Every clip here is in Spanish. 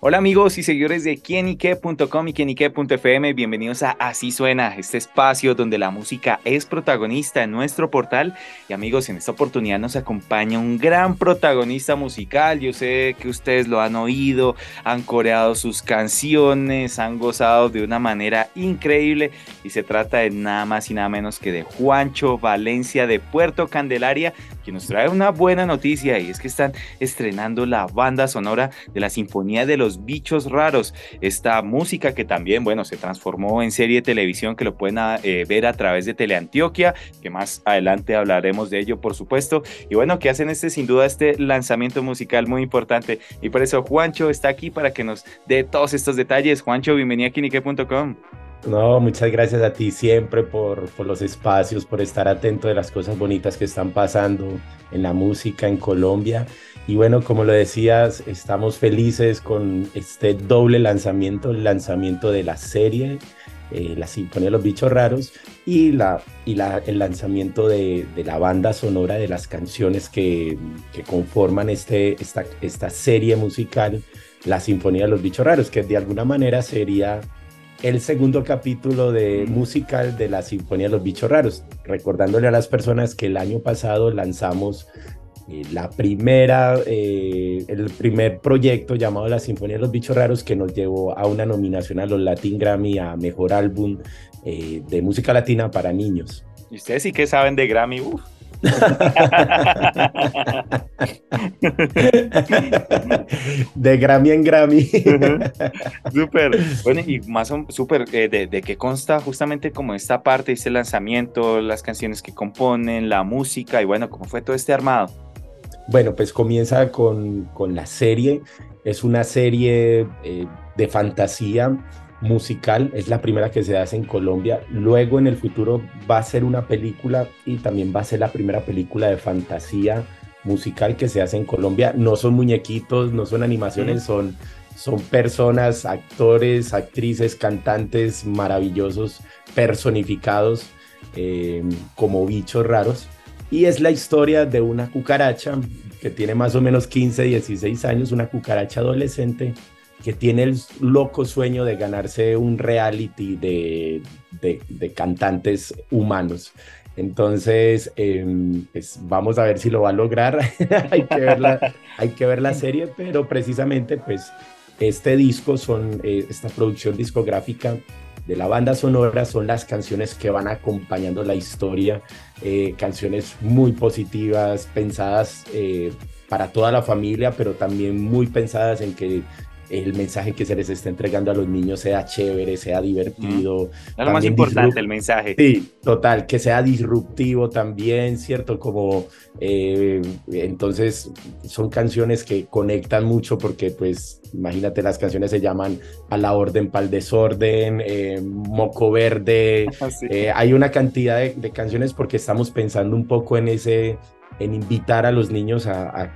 Hola amigos y seguidores de quienique.com y quienique.fm, bienvenidos a Así Suena, este espacio donde la música es protagonista en nuestro portal. Y amigos, en esta oportunidad nos acompaña un gran protagonista musical. Yo sé que ustedes lo han oído, han coreado sus canciones, han gozado de una manera increíble. Y se trata de nada más y nada menos que de Juancho Valencia de Puerto Candelaria, que nos trae una buena noticia y es que están estrenando la banda sonora de la Sinfonía de los Bichos Raros. Esta música que también, bueno, se transformó en serie de televisión que lo pueden eh, ver a través de Teleantioquia, que más adelante hablaremos de ello, por supuesto. Y bueno, que hacen este, sin duda, este lanzamiento musical muy importante. Y por eso Juancho está aquí para que nos dé todos estos detalles. Juancho, bienvenido a Kinique.com. No, muchas gracias a ti siempre por, por, los espacios, por estar atento de las cosas bonitas que están pasando en la música en Colombia. Y bueno, como lo decías, estamos felices con este doble lanzamiento, el lanzamiento de la serie, eh, la Sinfonía de los Bichos Raros, y, la, y la, el lanzamiento de, de, la banda sonora de las canciones que, que conforman este, esta, esta serie musical, la Sinfonía de los Bichos Raros, que de alguna manera sería el segundo capítulo de musical de la Sinfonía de los Bichos Raros, recordándole a las personas que el año pasado lanzamos eh, la primera, eh, el primer proyecto llamado La Sinfonía de los Bichos Raros que nos llevó a una nominación a los Latin Grammy a Mejor Álbum eh, de Música Latina para Niños. ¿Y ustedes sí que saben de Grammy? Uf. de Grammy en Grammy. Súper. Bueno, y más súper, eh, de, de, qué consta justamente como esta parte, este lanzamiento, las canciones que componen, la música y bueno, cómo fue todo este armado. Bueno, pues comienza con, con la serie. Es una serie eh, de fantasía musical, es la primera que se hace en Colombia. Luego en el futuro va a ser una película y también va a ser la primera película de fantasía musical que se hace en Colombia. No son muñequitos, no son animaciones, son, son personas, actores, actrices, cantantes maravillosos, personificados eh, como bichos raros. Y es la historia de una cucaracha que tiene más o menos 15, 16 años, una cucaracha adolescente que tiene el loco sueño de ganarse un reality de, de, cantantes humanos. Entonces, em, pues vamos a ver si lo va a lograr. hay, que ver la, hay que ver la serie, pero precisamente, pues, este disco son, eh, esta producción discográfica de la banda sonora son las canciones que van acompañando la historia, eh, canciones muy positivas, pensadas eh, para toda la familia, pero también muy pensadas en que el mensaje que se les está entregando a los niños sea chévere, sea divertido. Es lo más importante, el mensaje. Sí, total, que sea disruptivo también, ¿cierto? Como, eh, entonces, son canciones que conectan mucho porque, pues, imagínate, las canciones se llaman A la Orden para el Desorden, eh, Moco Verde, ah, eh, hay una cantidad de canciones porque estamos pensando un poco en ese en invitar a los niños a,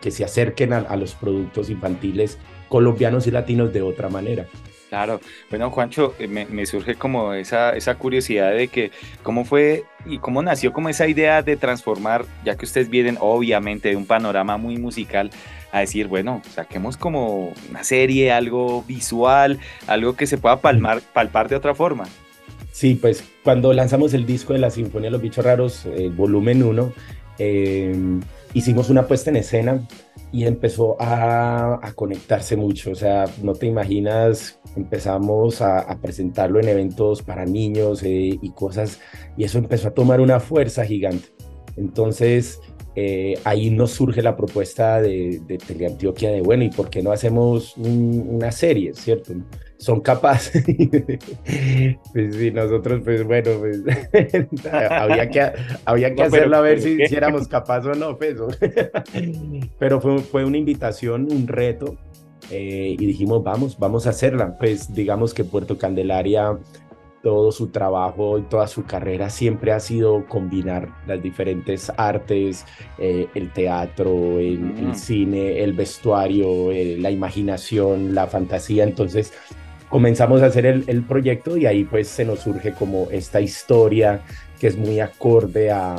que se acerquen a, los productos infantiles colombianos y latinos de otra manera. Claro, bueno Juancho, eh, me, surge como esa, esa curiosidad de que cómo fue y cómo nació como esa idea de transformar, ya que ustedes vienen obviamente de un panorama muy musical, a decir, bueno, saquemos como una serie, algo visual, algo que se pueda palmar, palpar de otra forma. Sí, pues cuando lanzamos el disco de la Sinfonía de los Bichos Raros, el volumen 1, eh, hicimos una puesta en escena y empezó a, conectarse mucho. O sea, no te imaginas, empezamos a, presentarlo en eventos para niños eh, y cosas, y eso empezó a tomar una fuerza gigante. Entonces, eh, ahí nos surge la propuesta de, de Teleantioquia de, bueno, ¿y por qué no hacemos una serie, cierto? son capaces. pues sí, nosotros, pues bueno, pues había que, había que hacerlo a ver si, éramos capaces o no, pues. pero fue, fue una invitación, un reto, eh, y dijimos, vamos, vamos a hacerla. Pues digamos que Puerto Candelaria todo su trabajo y toda su carrera siempre ha sido combinar las diferentes artes, eh, el teatro, el, Mm. cine, el vestuario, eh, la imaginación, la fantasía. Entonces comenzamos a hacer el, el proyecto y ahí pues se nos surge como esta historia que es muy acorde a,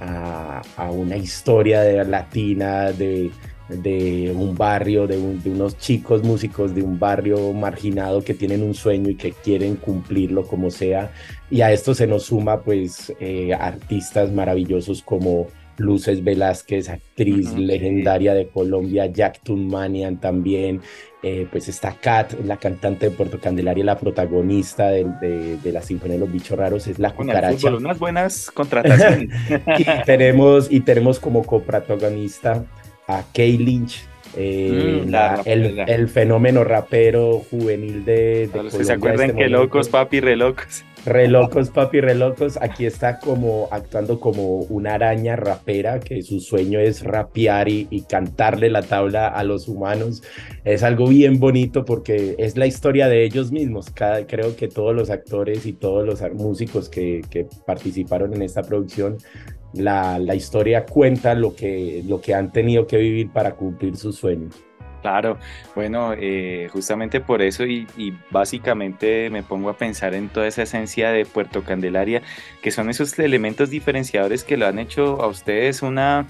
a, a una historia de latina, de, de un barrio, de, un- de unos chicos músicos de un barrio marginado que tienen un sueño y que quieren cumplirlo como sea. Y a esto se nos suma pues eh, artistas maravillosos como Luces Velázquez, actriz legendaria de Colombia, Jack Tunmanian también, eh, pues está Kat, la cantante de Puerto Candelaria, la protagonista de, de- de la Sinfonía de los Bichos Raros, es la el cucaracha. fútbol, unas buenas contrataciones. Y tenemos, y tenemos como coprotagonista a Kay Lynch, eh, Mm, la- la el, fenómeno rapero juvenil de, los que se en acuerdan este que momento. locos, papi, re locos. Re locos, papi, re locos. Aquí está como actuando como una araña rapera que su sueño es rapear y, y cantarle la tabla a los humanos. Es algo bien bonito porque es la historia de ellos mismos. Cada, creo que todos los actores y todos los músicos que, que participaron en esta producción, la, la historia cuenta lo que, lo que han tenido que vivir para cumplir sus sueños. Claro, bueno, eh, justamente por eso y, y básicamente me pongo a pensar en toda esa esencia de Puerto Candelaria, que son esos elementos diferenciadores que lo han hecho a ustedes una,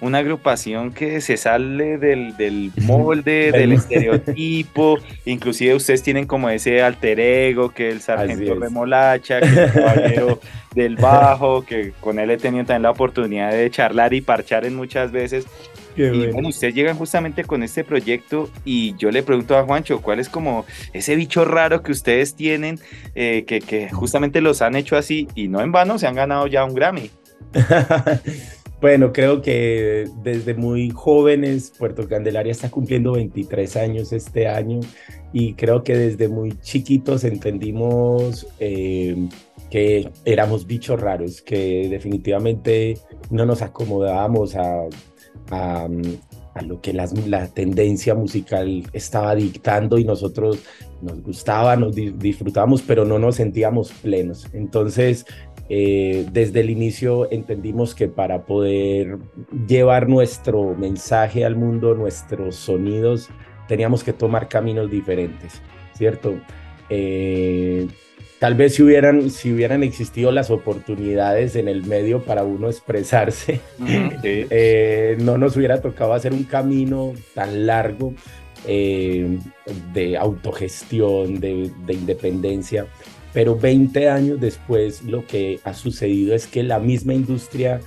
una agrupación que se sale del, del molde, del estereotipo, inclusive ustedes tienen como ese alter ego, que el sargento remolacha, que el caballero del bajo, que con él he tenido también la oportunidad de charlar y parchar en muchas veces. Y bueno, ustedes llegan justamente con este proyecto y yo le pregunto a Juancho, ¿cuál es como ese bicho raro que ustedes tienen eh, que, que justamente los han hecho así y no en vano se han ganado ya un Grammy? Bueno, creo que desde muy jóvenes, Puerto Candelaria está cumpliendo 23 años este año y creo que desde muy chiquitos entendimos eh, que éramos bichos raros, que definitivamente no nos acomodábamos a, a, a lo que la tendencia musical estaba dictando y nosotros nos gustaba, nos di- disfrutábamos, pero no nos sentíamos plenos. Entonces, eh, desde el inicio entendimos que para poder llevar nuestro mensaje al mundo, nuestros sonidos, teníamos que tomar caminos diferentes, ¿cierto? Eh, tal vez si hubieran, si hubieran existido las oportunidades en el medio para uno expresarse, eh, no nos hubiera tocado hacer un camino tan largo eh, de autogestión, de, de independencia. Pero 20 años después lo que ha sucedido es que la misma industria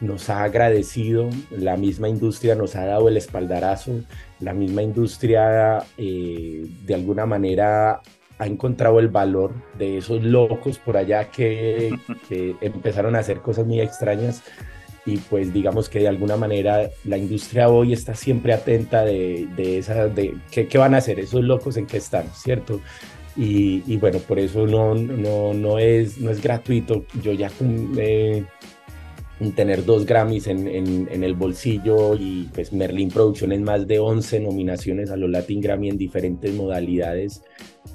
nos ha agradecido, la misma industria nos ha dado el espaldarazo, la misma industria eh, de alguna manera ha encontrado el valor de esos locos por allá que, que empezaron a hacer cosas muy extrañas y pues digamos que de alguna manera la industria hoy está siempre atenta de, de esa, de qué, qué van a hacer esos locos en qué están, ¿cierto? Y, y bueno, por eso no, no, no, es, no es gratuito. Yo ya eh, tener dos Grammys en, en, en, el bolsillo y pues Merlin Producciones más de 11 nominaciones a los Latin Grammy en diferentes modalidades.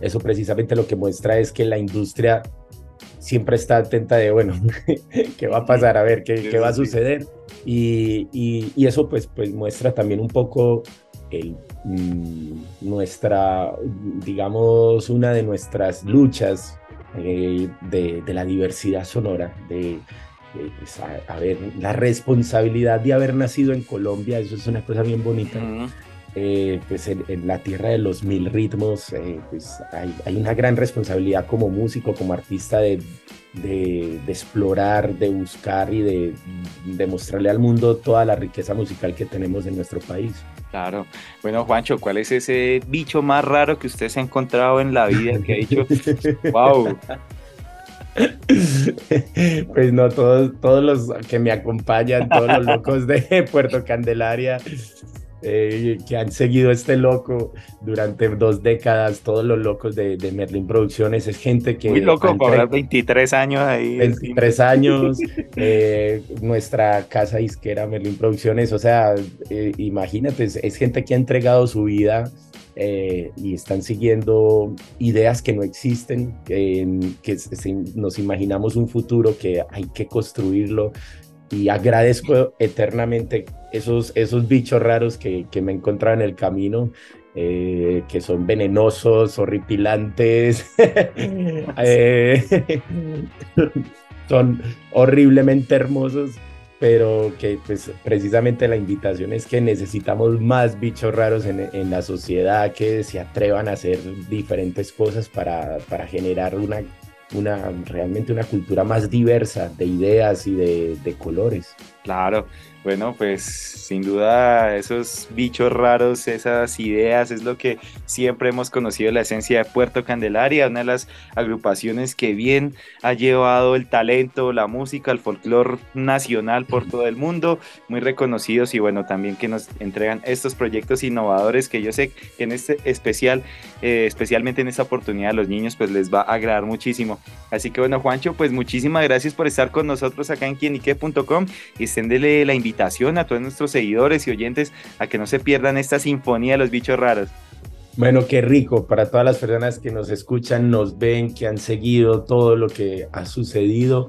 Eso precisamente lo que muestra es que la industria siempre está atenta de, bueno, ¿qué va a pasar? A ver, ¿qué, qué va a suceder? Y, y, y, eso pues, pues muestra también un poco el, mmm, nuestra, digamos, una de nuestras luchas eh, de, de, la diversidad sonora, de, de pues, a, a, ver, la responsabilidad de haber nacido en Colombia, eso es una cosa bien bonita. Eh, pues en, en, la tierra de los mil ritmos, eh, pues hay, hay, una gran responsabilidad como músico, como artista de, de, de explorar, de buscar y de, de, mostrarle al mundo toda la riqueza musical que tenemos en nuestro país. Claro. Bueno, Juancho, ¿cuál es ese bicho más raro que usted se ha encontrado en la vida que ha dicho, wow? Pues no, todos, todos los que me acompañan, todos los locos de Puerto Candelaria, eh, que han seguido este loco durante dos décadas, todos los locos de, de Merlin Producciones, es gente que... Muy loco, cobrar 23 años ahí. 23 años, eh, nuestra casa disquera Merlin Producciones, o sea, eh, imagínate, es, es, gente que ha entregado su vida eh, y están siguiendo ideas que no existen, que nos imaginamos un futuro que hay que construirlo y agradezco eternamente esos, esos bichos raros que, que me encontrado en el camino, eh, que son venenosos, horripilantes, eh, son horriblemente hermosos, pero que pues precisamente la invitación es que necesitamos más bichos raros en, en la sociedad que se atrevan a hacer diferentes cosas para, para generar una una, realmente una cultura más diversa de ideas y de, de colores. Claro, bueno, pues sin duda esos bichos raros, esas ideas es lo que siempre hemos conocido la esencia de Puerto Candelaria, una de las agrupaciones que bien ha llevado el talento, la música, el folclore nacional por todo el mundo, muy reconocidos y bueno, también que nos entregan estos proyectos innovadores que yo sé que en este especial, eh, especialmente en esta oportunidad a los niños, pues les va a agradar muchísimo. Así que bueno, Juancho, pues muchísimas gracias por estar con nosotros acá en quienique.com y exténdele la invitación a todos nuestros seguidores y oyentes a que no se pierdan esta sinfonía de los bichos raros. Bueno, qué rico para todas las personas que nos escuchan, nos ven, que han seguido todo lo que ha sucedido.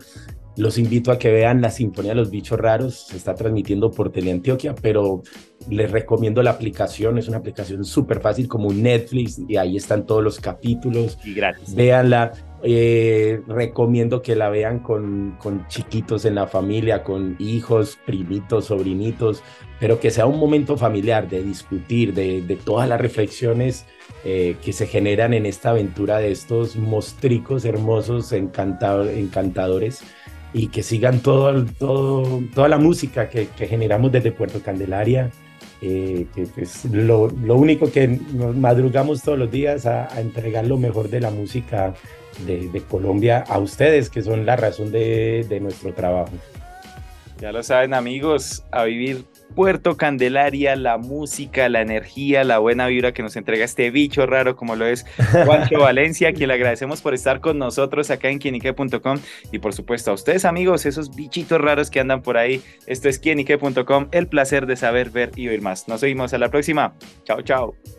Los invito a que vean la Sinfonía de los Bichos Raros. Se está transmitiendo por Teleantioquia, pero les recomiendo la aplicación. Es una aplicación súper fácil como un Netflix y ahí están todos los capítulos. Y gratis. Véanla. Eh, recomiendo que la vean con, con chiquitos en la familia, con hijos, primitos, sobrinitos, pero que sea un momento familiar de discutir, de, de todas las reflexiones eh, que se generan en esta aventura de estos mostricos hermosos, encantadores, y que sigan todo, todo, toda la música que generamos desde Puerto Candelaria. Eh, que es lo, lo, único que nos madrugamos todos los días a, entregar lo mejor de la música de, Colombia a ustedes, que son la razón de, de nuestro trabajo. Ya lo saben amigos, a vivir Puerto Candelaria, la música, la energía, la buena vibra que nos entrega este bicho raro como lo es Juancho Valencia, quien le agradecemos por estar con nosotros acá en quienique.com y por supuesto a ustedes amigos, esos bichitos raros que andan por ahí. Esto es quienique.com, el placer de saber, ver y oír más. Nos vemos a la próxima. Chao, chao.